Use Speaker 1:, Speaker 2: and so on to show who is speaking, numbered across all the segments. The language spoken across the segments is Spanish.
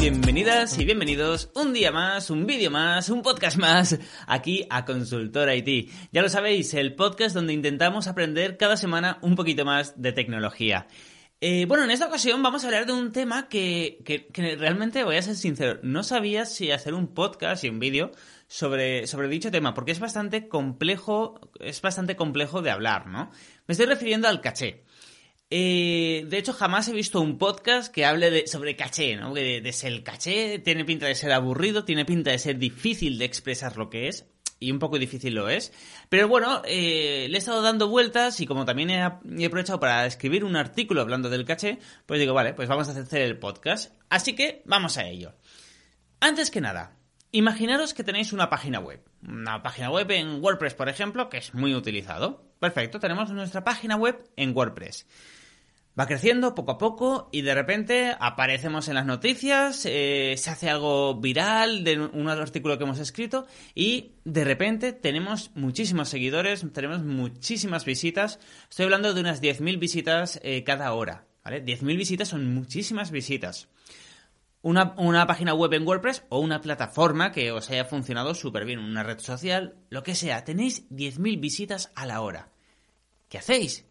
Speaker 1: Bienvenidas y bienvenidos un día más, un vídeo más, un podcast más aquí a Consultor IT. Ya lo sabéis, el podcast donde intentamos aprender cada semana un poquito más de tecnología. Eh, bueno, en esta ocasión vamos a hablar de un tema que, que, que, realmente, voy a ser sincero, no sabía si hacer un podcast y un vídeo sobre, sobre dicho tema, porque es bastante complejo, es bastante complejo de hablar, ¿no? Me estoy refiriendo al caché. Eh, de hecho, jamás he visto un podcast que hable de, sobre caché, ¿no? De, de ser el caché tiene pinta de ser aburrido, tiene pinta de ser difícil de expresar lo que es, y un poco difícil lo es. Pero bueno, eh, le he estado dando vueltas y como también he, he, aprovechado para escribir un artículo hablando del caché, pues digo, vale, pues vamos a hacer el podcast. Así que vamos a ello. Antes que nada, imaginaros que tenéis una página web. Una página web en WordPress, por ejemplo, que es muy utilizado. Perfecto, tenemos nuestra página web en WordPress. Va creciendo poco a poco y de repente aparecemos en las noticias, eh, se hace algo viral de un artículo que hemos escrito y de repente tenemos muchísimos seguidores, tenemos muchísimas visitas. Estoy hablando de unas 10.000 visitas eh, cada hora, ¿vale? 10.000 visitas son muchísimas visitas. Una, una, página web en WordPress o una plataforma que os haya funcionado súper bien, una red social, lo que sea, tenéis 10.000 visitas a la hora. ¿Qué hacéis?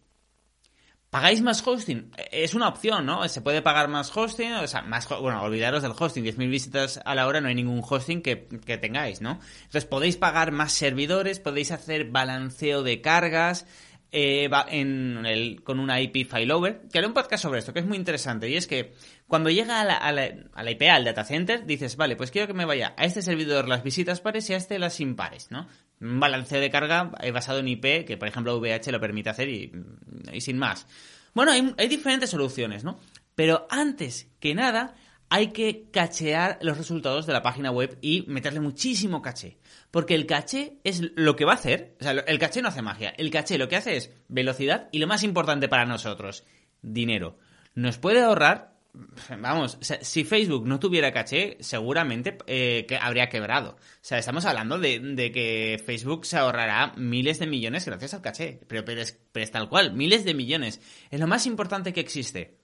Speaker 1: ¿Pagáis más hosting? Es una opción, ¿no? Se puede pagar más hosting, o sea, más, bueno, olvidaros del hosting, 10.000 visitas a la hora no hay ningún hosting que, que, tengáis, ¿no? Entonces podéis pagar más servidores, podéis hacer balanceo de cargas eh, en el, con una IP failover, que haré un podcast sobre esto, que es muy interesante, y es que cuando llega a la, a la, a la IP, al data center, dices, vale, pues quiero que me vaya a este servidor las visitas pares y a este las impares, ¿no? Un balanceo de carga basado en IP, que por ejemplo VH lo permite hacer y, y sin más. Bueno, hay, hay, diferentes soluciones, ¿no? Pero antes que nada, hay que cachear los resultados de la página web y meterle muchísimo caché. Porque el caché es lo que va a hacer. O sea, el caché no hace magia. El caché lo que hace es velocidad y lo más importante para nosotros, dinero. Nos puede ahorrar vamos, si Facebook no tuviera caché, seguramente eh, que habría quebrado. O sea, estamos hablando de, de, que Facebook se ahorrará miles de millones gracias al caché. Pero, pero, es, pero es tal cual, miles de millones. Es lo más importante que existe.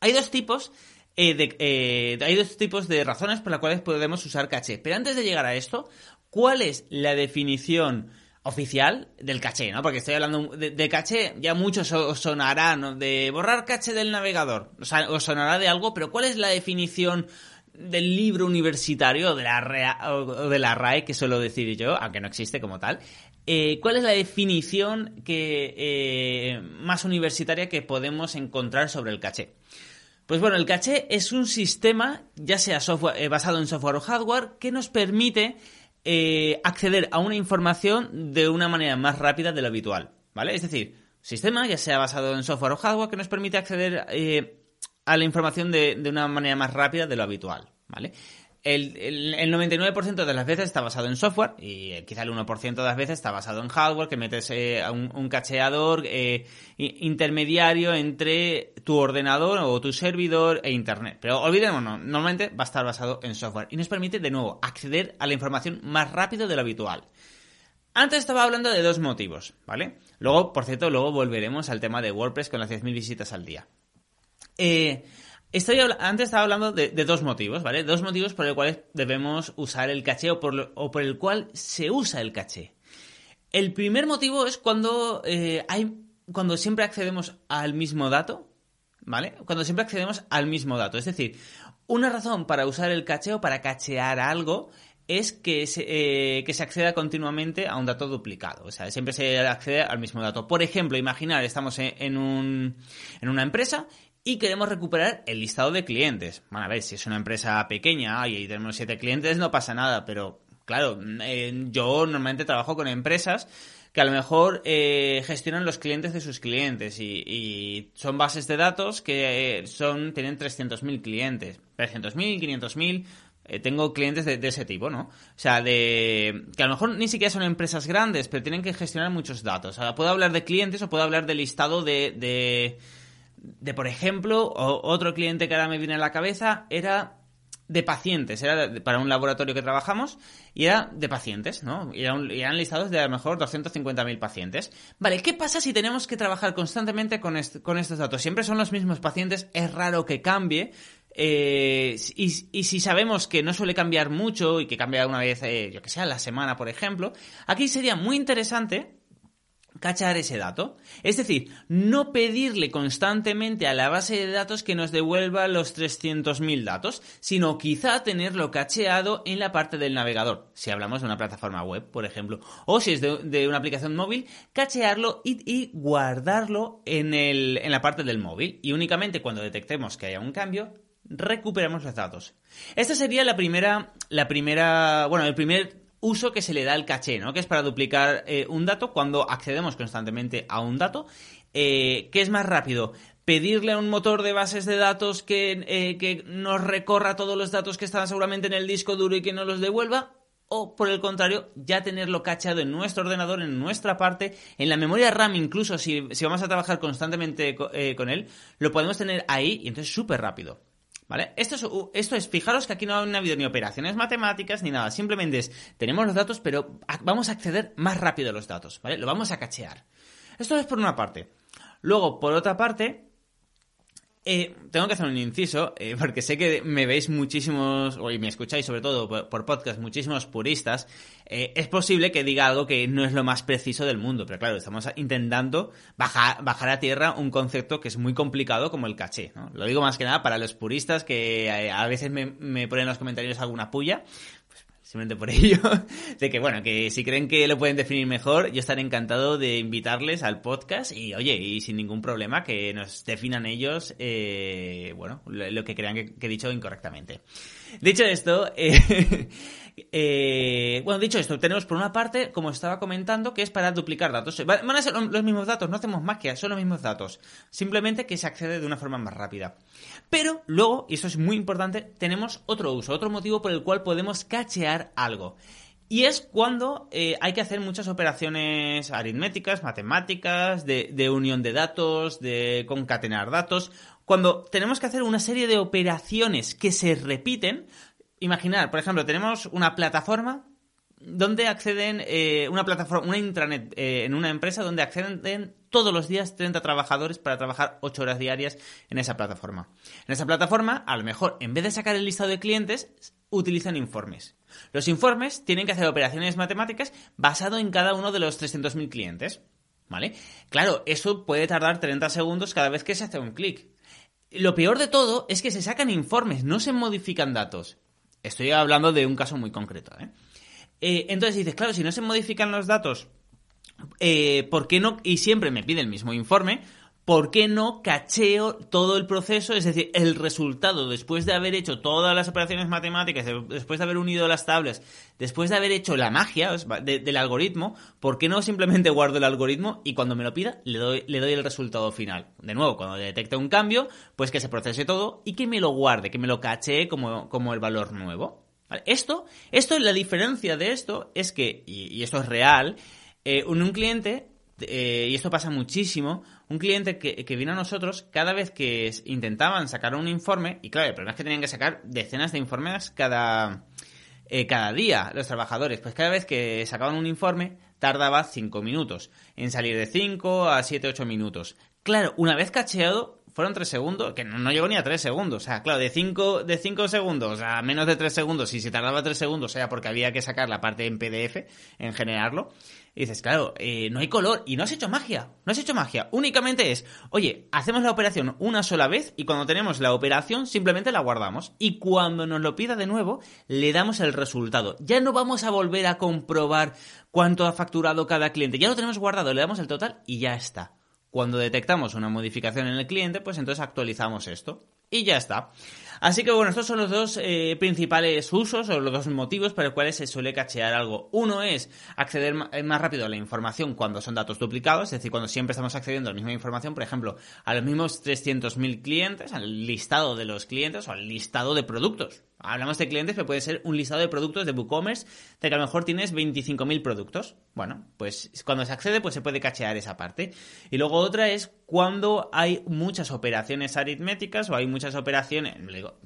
Speaker 1: Hay dos tipos eh, de, eh, hay dos tipos de razones por las cuales podemos usar caché. Pero antes de llegar a esto, ¿cuál es la definición oficial del caché, ¿no? Porque estoy hablando de, caché, ya muchos os sonará, ¿no? De borrar caché del navegador. O os sonará de algo, pero ¿cuál es la definición del libro universitario de la, o de la RAE, que suelo decir yo, aunque no existe como tal? Eh, ¿Cuál es la definición que, eh, más universitaria que podemos encontrar sobre el caché? Pues bueno, el caché es un sistema, ya sea software, eh, basado en software o hardware, que nos permite eh, acceder a una información de una manera más rápida de lo habitual, ¿vale? Es decir, sistema, ya sea basado en software o hardware, que nos permite acceder eh, a la información de, de, una manera más rápida de lo habitual, ¿vale? El, el, el 99% de las veces está basado en software y eh, quizá el 1% de las veces está basado en hardware, que metes eh, un, cacheador eh, intermediario entre tu ordenador o tu servidor e Internet. Pero olvidémonos, normalmente va a estar basado en software y nos permite de nuevo acceder a la información más rápido de lo habitual. Antes estaba hablando de dos motivos, ¿vale? Luego, por cierto, luego volveremos al tema de WordPress con las 10.000 visitas al día. Eh, Estoy, antes estaba hablando de, dos motivos, ¿vale? Dos motivos por los cuales debemos usar el caché o por, el cual se usa el caché. El primer motivo es cuando eh, hay, cuando siempre accedemos al mismo dato, ¿vale? Cuando siempre accedemos al mismo dato. Es decir, una razón para usar el caché o para cachear algo es que se, eh, acceda continuamente a un dato duplicado. O sea, siempre se accede al mismo dato. Por ejemplo, imaginar, estamos en una empresa y queremos recuperar el listado de clientes. Bueno, a ver, si es una empresa pequeña y tenemos siete clientes, no pasa nada, pero claro, eh, yo normalmente trabajo con empresas que a lo mejor eh, gestionan los clientes de sus clientes y, y son bases de datos que eh, son tienen 300.000 clientes, 300.000, 500.000, eh, tengo clientes de, ese tipo, ¿no? O sea, de que a lo mejor ni siquiera son empresas grandes, pero tienen que gestionar muchos datos. O sea, puedo hablar de clientes o puedo hablar de listado de, de, de por ejemplo, otro cliente que ahora me viene a la cabeza era de pacientes, era para un laboratorio que trabajamos y era de pacientes, ¿no? Y, eran listados de a lo mejor 250.000 pacientes. Vale, ¿qué pasa si tenemos que trabajar constantemente con, con estos datos? Siempre son los mismos pacientes, es raro que cambie. Eh, y, si sabemos que no suele cambiar mucho y que cambia una vez, eh, yo que sé, a la semana, por ejemplo, aquí sería muy interesante cachar ese dato. Es decir, no pedirle constantemente a la base de datos que nos devuelva los 300.000 datos, sino quizá tenerlo cacheado en la parte del navegador, si hablamos de una plataforma web, por ejemplo, o si es de, una aplicación móvil, cachearlo y, guardarlo en, el, en la parte del móvil. Y únicamente cuando detectemos que haya un cambio, recuperamos los datos. Esta sería la primera, la primera, bueno, el primer uso que se le da al caché, ¿no? Que es para duplicar eh, un dato cuando accedemos constantemente a un dato. Eh, ¿Qué es más rápido? Pedirle a un motor de bases de datos que, eh, que nos recorra todos los datos que están seguramente en el disco duro y que nos los devuelva, o por el contrario, ya tenerlo cachado en nuestro ordenador, en nuestra parte, en la memoria RAM incluso, si, si vamos a trabajar constantemente con él, lo podemos tener ahí y entonces súper rápido. ¿Vale? Esto es, esto es, fijaros que aquí no ha habido ni operaciones matemáticas ni nada, simplemente es, tenemos los datos, pero vamos a acceder más rápido a los datos, ¿vale? Lo vamos a cachear. Esto es por una parte. Luego, por otra parte, eh, tengo que hacer un inciso, eh, porque sé que me veis muchísimos, o me escucháis sobre todo por, podcast, muchísimos puristas. Eh, es posible que diga algo que no es lo más preciso del mundo, pero claro, estamos intentando bajar, a tierra un concepto que es muy complicado como el caché. ¿no? Lo digo más que nada para los puristas que a veces me ponen en los comentarios alguna puya, simplemente por ello, de que bueno, que si creen que lo pueden definir mejor, yo estaré encantado de invitarles al podcast y oye, y sin ningún problema que nos definan ellos, eh, bueno, lo, que crean que, he dicho incorrectamente. Dicho esto, eh, eh, bueno, dicho esto, tenemos por una parte, como estaba comentando, que es para duplicar datos. Van a ser los mismos datos, no hacemos magia, son los mismos datos. Simplemente que se accede de una forma más rápida. Pero luego, y eso es muy importante, tenemos otro uso, otro motivo por el cual podemos cachear algo. Y es cuando eh, hay que hacer muchas operaciones aritméticas, matemáticas, de, unión de datos, de concatenar datos. Cuando tenemos que hacer una serie de operaciones que se repiten, imaginar, por ejemplo, tenemos una plataforma donde acceden, eh, una plataforma, una intranet eh, en una empresa donde acceden todos los días 30 trabajadores para trabajar 8 horas diarias en esa plataforma. En esa plataforma, a lo mejor, en vez de sacar el listado de clientes, utilizan informes. Los informes tienen que hacer operaciones matemáticas basado en cada uno de los 300.000 clientes. ¿Vale? Claro, eso puede tardar 30 segundos cada vez que se hace un clic. Lo peor de todo es que se sacan informes, no se modifican datos. Estoy hablando de un caso muy concreto. ¿eh? Eh, entonces dices, claro, si no se modifican los datos, eh, ¿por qué no? Y siempre me pide el mismo informe. ¿Por qué no cacheo todo el proceso? Es decir, el resultado, después de haber hecho todas las operaciones matemáticas, después de haber unido las tablas, después de haber hecho la magia del algoritmo, ¿por qué no simplemente guardo el algoritmo y cuando me lo pida le doy, el resultado final? De nuevo, cuando detecte un cambio, pues que se procese todo y que me lo guarde, que me lo cachee como, como el valor nuevo. Esto, esto, la diferencia de esto es que, y, esto es real, eh, un, cliente, eh, y esto pasa muchísimo, un cliente que, que, vino a nosotros, cada vez que intentaban sacar un informe, y claro, el problema es que tenían que sacar decenas de informes cada, eh, cada día los trabajadores, pues cada vez que sacaban un informe tardaba 5 minutos, en salir de 5 a 7, 8 minutos. Claro, una vez cacheado, fueron 3 segundos, que no, llegó ni a 3 segundos. O sea, claro, de 5 de cinco segundos a menos de 3 segundos, y si tardaba 3 segundos, sea porque había que sacar la parte en PDF, en generarlo. Y dices, claro, eh, no hay color y no has hecho magia, no has hecho magia. Únicamente es, oye, hacemos la operación una sola vez y cuando tenemos la operación simplemente la guardamos. Y cuando nos lo pida de nuevo, le damos el resultado. Ya no vamos a volver a comprobar cuánto ha facturado cada cliente. Ya lo tenemos guardado, le damos el total y ya está. Cuando detectamos una modificación en el cliente, pues entonces actualizamos esto. Y ya está. Así que bueno, estos son los dos eh, principales usos o los dos motivos por los cuales se suele cachear algo. Uno es acceder eh, más rápido a la información cuando son datos duplicados, es decir, cuando siempre estamos accediendo a la misma información, por ejemplo, a los mismos 300.000 clientes, al listado de los clientes o al listado de productos Hablamos de clientes, pero puede ser un listado de productos de WooCommerce, de que a lo mejor tienes 25.000 productos. Bueno, pues cuando se accede, pues se puede cachear esa parte. Y luego otra es cuando hay muchas operaciones aritméticas o hay muchas operaciones,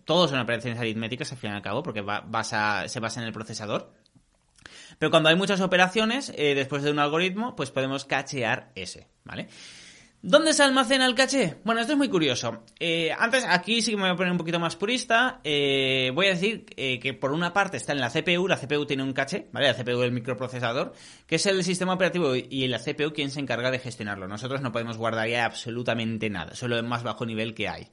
Speaker 1: todos son operaciones aritméticas al fin y al cabo, porque se basa en el procesador. Pero cuando hay muchas operaciones, eh, después de un algoritmo, pues podemos cachear ese, ¿vale? ¿Dónde se almacena el caché? Bueno, esto es muy curioso. Eh, antes, aquí sí que me voy a poner un poquito más purista. Eh, voy a decir eh, que por una parte está en la CPU, la CPU tiene un caché, ¿vale? La CPU es el microprocesador, que es el sistema operativo y la CPU quien se encarga de gestionarlo. Nosotros no podemos guardar ya absolutamente nada, solo el más bajo nivel que hay.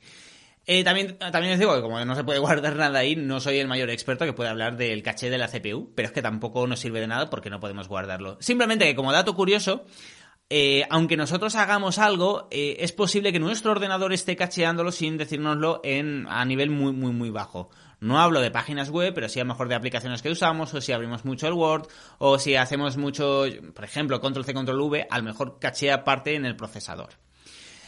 Speaker 1: también, también les digo que como no se puede guardar nada ahí, no soy el mayor experto que puede hablar del caché de la CPU, pero es que tampoco nos sirve de nada porque no podemos guardarlo. Simplemente que como dato curioso, eh, aunque nosotros hagamos algo, eh, es posible que nuestro ordenador esté cacheándolo sin decírnoslo en, a nivel muy, muy, muy bajo. No hablo de páginas web, pero sí a lo mejor de aplicaciones que usamos, o si abrimos mucho el Word, o si hacemos mucho, por ejemplo, control C, control V, a lo mejor cachea parte en el procesador.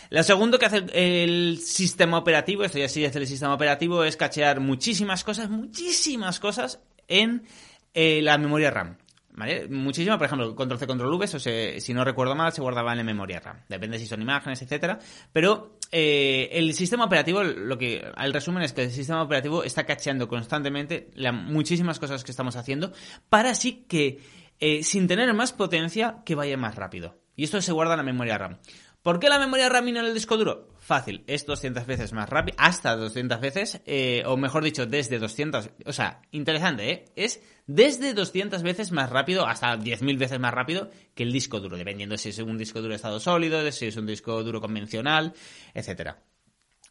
Speaker 1: Lo segundo que hace el sistema operativo, esto ya sí es el sistema operativo, es cachear muchísimas cosas, muchísimas cosas en eh, la memoria RAM. ¿Vale? Por ejemplo, control C, control V, eso si no recuerdo mal, se guardaba en la memoria RAM. Depende si son imágenes, etcétera. Pero eh, el sistema operativo, lo que, el resumen es que el sistema operativo está cacheando constantemente muchísimas cosas que estamos haciendo para así que, eh, sin tener más potencia, que vaya más rápido. Y esto se guarda en la memoria RAM. ¿Por qué la memoria RAM y no el disco duro? Fácil, es 200 veces más rápido, hasta 200 veces, eh, o mejor dicho, desde 200, o sea, interesante, ¿eh? Es desde 200 veces más rápido, hasta 10.000 veces más rápido que el disco duro, dependiendo si es un disco duro de estado sólido, si es un disco duro convencional, etcétera.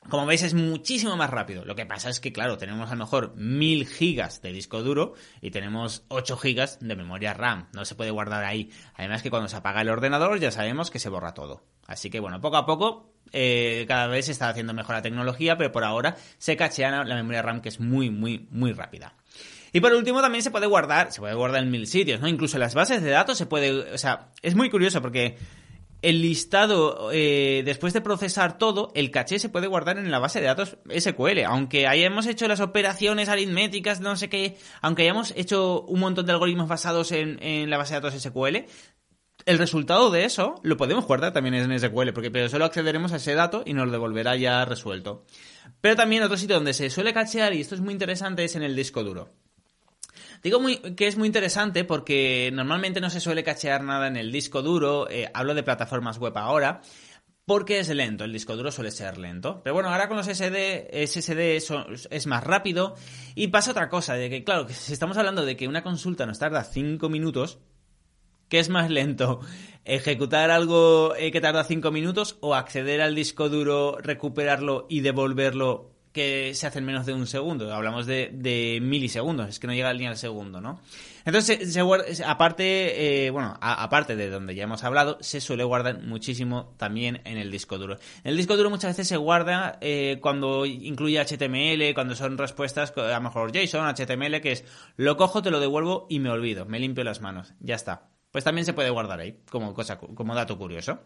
Speaker 1: Como veis es muchísimo más rápido. Lo que pasa es que, claro, tenemos a lo mejor 1000 gigas de disco duro y tenemos 8 gigas de memoria RAM. No se puede guardar ahí. Además que cuando se apaga el ordenador ya sabemos que se borra todo. Así que bueno, poco a poco eh, cada vez se está haciendo mejor la tecnología, pero por ahora se cachea la memoria RAM que es muy, muy, muy rápida. Y por último también se puede guardar, se puede guardar en mil sitios, ¿no? Incluso en las bases de datos se puede, o sea, es muy curioso porque el listado, eh, después de procesar todo, el caché se puede guardar en la base de datos SQL. Aunque hayamos hecho las operaciones aritméticas, no sé qué, aunque hayamos hecho un montón de algoritmos basados en, en la base de datos SQL, el resultado de eso lo podemos guardar también en SQL, porque pero solo accederemos a ese dato y nos lo devolverá ya resuelto. Pero también otro sitio donde se suele cachear, y esto es muy interesante, es en el disco duro. Digo muy, que es muy interesante porque normalmente no se suele cachear nada en el disco duro, eh, hablo de plataformas web ahora, porque es lento, el disco duro suele ser lento. Pero bueno, ahora con los SSD, SSD es más rápido y pasa otra cosa, de que claro, si estamos hablando de que una consulta nos tarda 5 minutos, ¿qué es más lento? ¿Ejecutar algo eh, que tarda 5 minutos o acceder al disco duro, recuperarlo y devolverlo que se hacen menos de un segundo. Hablamos de, milisegundos, es que no llega ni al segundo, ¿no? Entonces, se, aparte, eh, bueno, aparte de donde ya hemos hablado, se suele guardar muchísimo también en el disco duro. En el disco duro muchas veces se guarda eh, cuando incluye HTML, cuando son respuestas, a lo mejor JSON, HTML, que es lo cojo, te lo devuelvo y me olvido, me limpio las manos, ya está. Pues también se puede guardar ahí, como cosa, como dato curioso.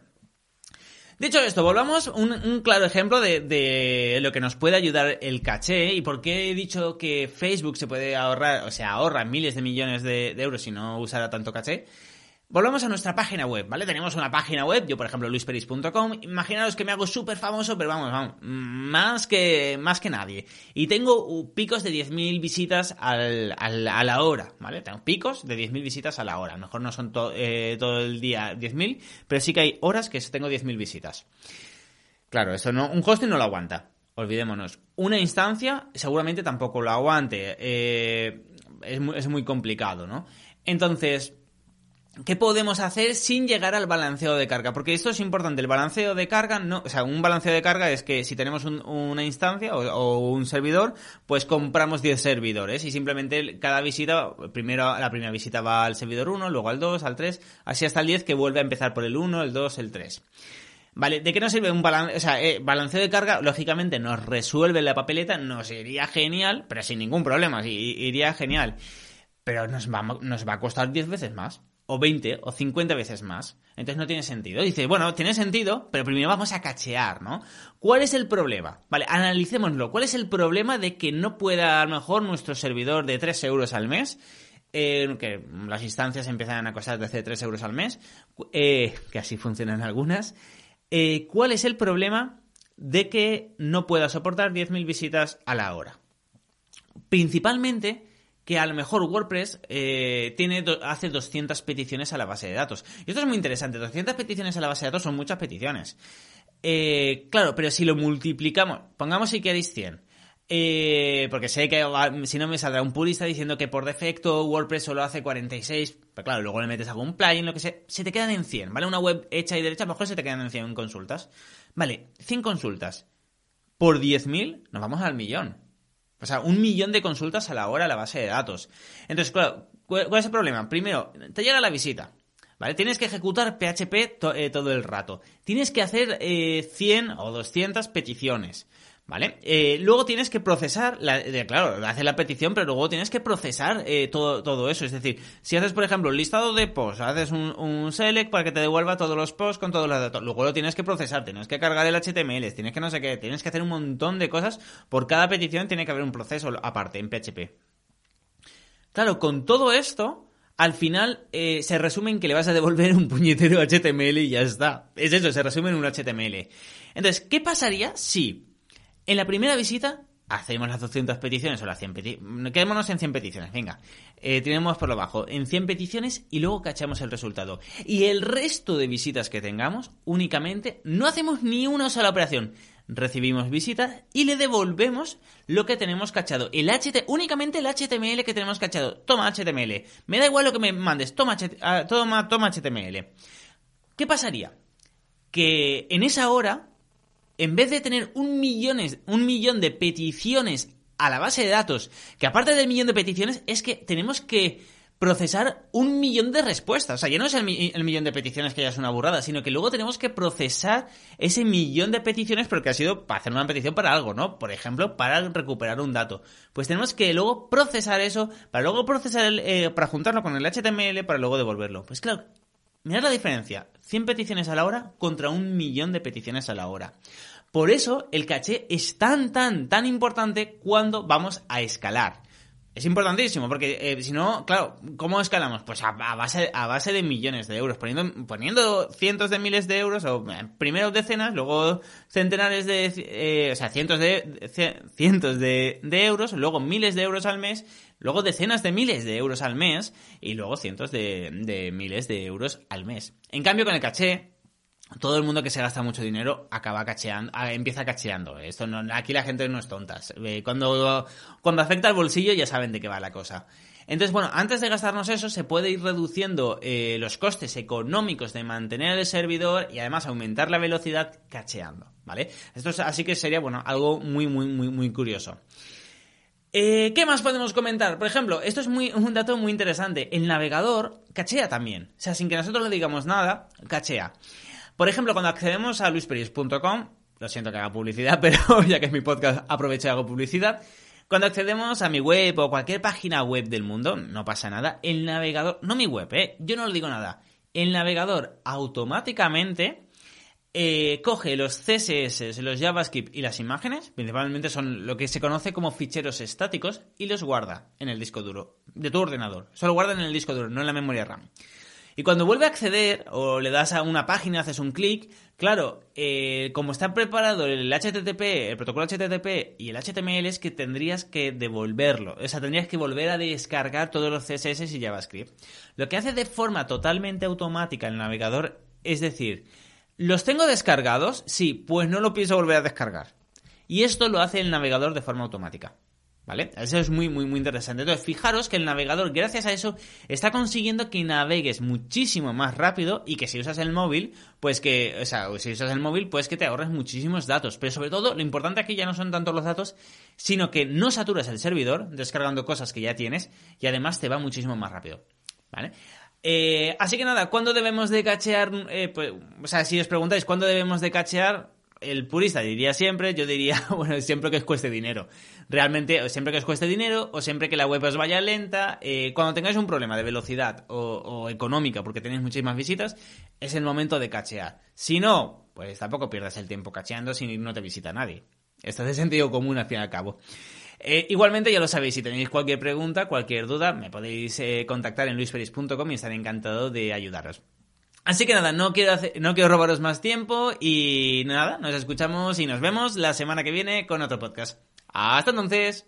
Speaker 1: Dicho esto, volvamos un, claro ejemplo de, de, lo que nos puede ayudar el caché y por qué he dicho que Facebook se puede ahorrar, o sea, ahorra miles de millones de, de euros si no usara tanto caché. Volvamos a nuestra página web, ¿vale? Tenemos una página web, yo por ejemplo luisperis.com, imaginaros que me hago súper famoso, pero vamos, vamos, más que, más que nadie. Y tengo picos de 10.000 visitas a la hora, ¿vale? Tengo picos de 10.000 visitas a la hora. A lo mejor no son eh, todo el día 10.000, pero sí que hay horas que tengo 10.000 visitas. Claro, eso no, un hosting no lo aguanta, olvidémonos. Una instancia seguramente tampoco lo aguante, eh, es, muy, es muy complicado, ¿no? Entonces, ¿Qué podemos hacer sin llegar al balanceo de carga? Porque esto es importante. El balanceo de carga, o sea, un balanceo de carga es que si tenemos una instancia o, un servidor, pues compramos 10 servidores y simplemente cada visita, primero la primera visita va al servidor 1, luego al 2, al 3, así hasta el 10 que vuelve a empezar por el 1, el 2, el 3. Vale, ¿de qué nos sirve un balance? O sea, eh, balanceo de carga, lógicamente nos resuelve la papeleta, nos iría genial, pero sin ningún problema, iría genial. Pero nos va a costar 10 veces más. O 20 o 50 veces más. Entonces no tiene sentido. Dice, bueno, tiene sentido, pero primero vamos a cachear, ¿no? ¿Cuál es el problema? Vale, analicémoslo. ¿Cuál es el problema de que no pueda a lo mejor nuestro servidor de 3 euros al mes, eh, que las instancias empiezan a costar desde 3 euros al mes, eh, que así funcionan algunas, eh, ¿cuál es el problema de que no pueda soportar 10.000 visitas a la hora? Principalmente que a lo mejor WordPress eh, tiene hace 200 peticiones a la base de datos. Y esto es muy interesante. 200 peticiones a la base de datos son muchas peticiones. Eh, claro, pero si lo multiplicamos, pongamos si queréis 100. Eh, porque sé que si no me saldrá un purista diciendo que por defecto WordPress solo hace 46. Pero claro, luego le metes algún plugin, lo que sea. Se te quedan en 100, ¿vale? Una web hecha y derecha, a lo mejor se te quedan en 100 consultas. Vale, 100 consultas. Por 10.000 nos vamos al millón. O sea, un millón de consultas a la hora a la base de datos. Entonces, claro, ¿cuál es el problema? Primero, te llega la visita. ¿Vale? Tienes que ejecutar PHP eh, todo el rato. Tienes que hacer 100 eh, o 200 peticiones. ¿Vale? Eh, luego tienes que procesar, la, claro, haces la petición, pero luego tienes que procesar eh, todo, todo eso. Es decir, si haces, por ejemplo, un listado de posts, haces un, un, select para que te devuelva todos los posts con todos los datos. Luego lo tienes que procesar, tienes que cargar el HTML, tienes que no sé qué, tienes que hacer un montón de cosas. Por cada petición tiene que haber un proceso aparte en PHP. Claro, con todo esto, al final eh, se resume en que le vas a devolver un puñetero HTML y ya está. Es eso, se resume en un HTML. Entonces, ¿qué pasaría si en la primera visita hacemos las 200 peticiones o las 100 peticiones. Quedémonos en 100 peticiones, venga. Eh, tenemos por lo bajo en 100 peticiones y luego cachamos el resultado. Y el resto de visitas que tengamos, únicamente no hacemos ni una sola operación. Recibimos visitas y le devolvemos lo que tenemos cachado. El HT, únicamente el HTML que tenemos cachado. Toma HTML. Me da igual lo que me mandes. Toma, ah, toma, toma HTML. ¿Qué pasaría? Que en esa hora en vez de tener un, un millón de peticiones a la base de datos, que aparte del millón de peticiones, es que tenemos que procesar un millón de respuestas. O sea, ya no es el, millón de peticiones que ya es una burrada, sino que luego tenemos que procesar ese millón de peticiones porque ha sido para hacer una petición para algo, ¿no? Por ejemplo, para recuperar un dato. Pues tenemos que luego procesar eso, para luego procesar, el, eh, para juntarlo con el HTML, para luego devolverlo. Pues claro, mirad la diferencia. 100 peticiones a la hora contra un millón de peticiones a la hora. Por eso el caché es tan, tan, tan importante cuando vamos a escalar. Es importantísimo, porque eh, si no, claro, ¿cómo escalamos? Pues a, base, a base de millones de euros, poniendo, poniendo cientos de miles de euros, o eh, primero decenas, luego centenares de, eh, o sea, cientos de, cientos de, euros, luego miles de euros al mes, luego decenas de miles de euros al mes, y luego cientos de, de miles de euros al mes. En cambio, con el caché, todo el mundo que se gasta mucho dinero acaba cacheando, empieza cacheando. Esto no, aquí la gente no es tonta. Cuando, cuando afecta al bolsillo ya saben de qué va la cosa. Entonces, bueno, antes de gastarnos eso, se puede ir reduciendo eh, los costes económicos de mantener el servidor y además aumentar la velocidad cacheando, ¿vale? Esto es, así que sería, bueno, algo muy, muy, muy, muy curioso. Eh, ¿Qué más podemos comentar? Por ejemplo, esto es muy, un dato muy interesante. El navegador cachea también. O sea, sin que nosotros le digamos nada, cachea. Por ejemplo, cuando accedemos a luisperis.com, lo siento que haga publicidad, pero ya que es mi podcast, aprovecho y hago publicidad. Cuando accedemos a mi web o cualquier página web del mundo, no pasa nada. El navegador, no mi web, ¿eh? yo no le digo nada. El navegador automáticamente eh, coge los CSS, los JavaScript y las imágenes, principalmente son lo que se conoce como ficheros estáticos, y los guarda en el disco duro de tu ordenador. Solo guarda en el disco duro, no en la memoria RAM. Y cuando vuelve a acceder o le das a una página, haces un clic, claro, eh, como está preparado el HTTP, el protocolo HTTP y el HTML es que tendrías que devolverlo. O sea, tendrías que volver a descargar todos los CSS y JavaScript. Lo que hace de forma totalmente automática el navegador es decir, ¿los tengo descargados? Sí, pues no lo pienso volver a descargar. Y esto lo hace el navegador de forma automática. ¿Vale? Eso es muy, muy, muy interesante. Entonces, fijaros que el navegador, gracias a eso, está consiguiendo que navegues muchísimo más rápido y que si usas el móvil, pues que, o sea, si usas el móvil, pues que te ahorres muchísimos datos. Pero sobre todo, lo importante aquí ya no son tanto los datos, sino que no saturas el servidor descargando cosas que ya tienes y además te va muchísimo más rápido. ¿Vale? Eh, así que nada, ¿cuándo debemos de cachear? Eh, pues, o sea, si os preguntáis cuándo debemos de cachear, el purista diría siempre, yo diría, bueno, siempre que os cueste dinero. Realmente, siempre que os cueste dinero o siempre que la web os vaya lenta, eh, cuando tengáis un problema de velocidad o, económica porque tenéis muchísimas visitas, es el momento de cachear. Si no, pues tampoco pierdas el tiempo cacheando si no te visita nadie. Esto es de sentido común al fin y al cabo. Eh, igualmente, ya lo sabéis, si tenéis cualquier pregunta, cualquier duda, me podéis eh, contactar en luisferis.com y estaré encantado de ayudaros. Así que nada, no quiero, no quiero robaros más tiempo y nada, nos escuchamos y nos vemos la semana que viene con otro podcast. Hasta entonces.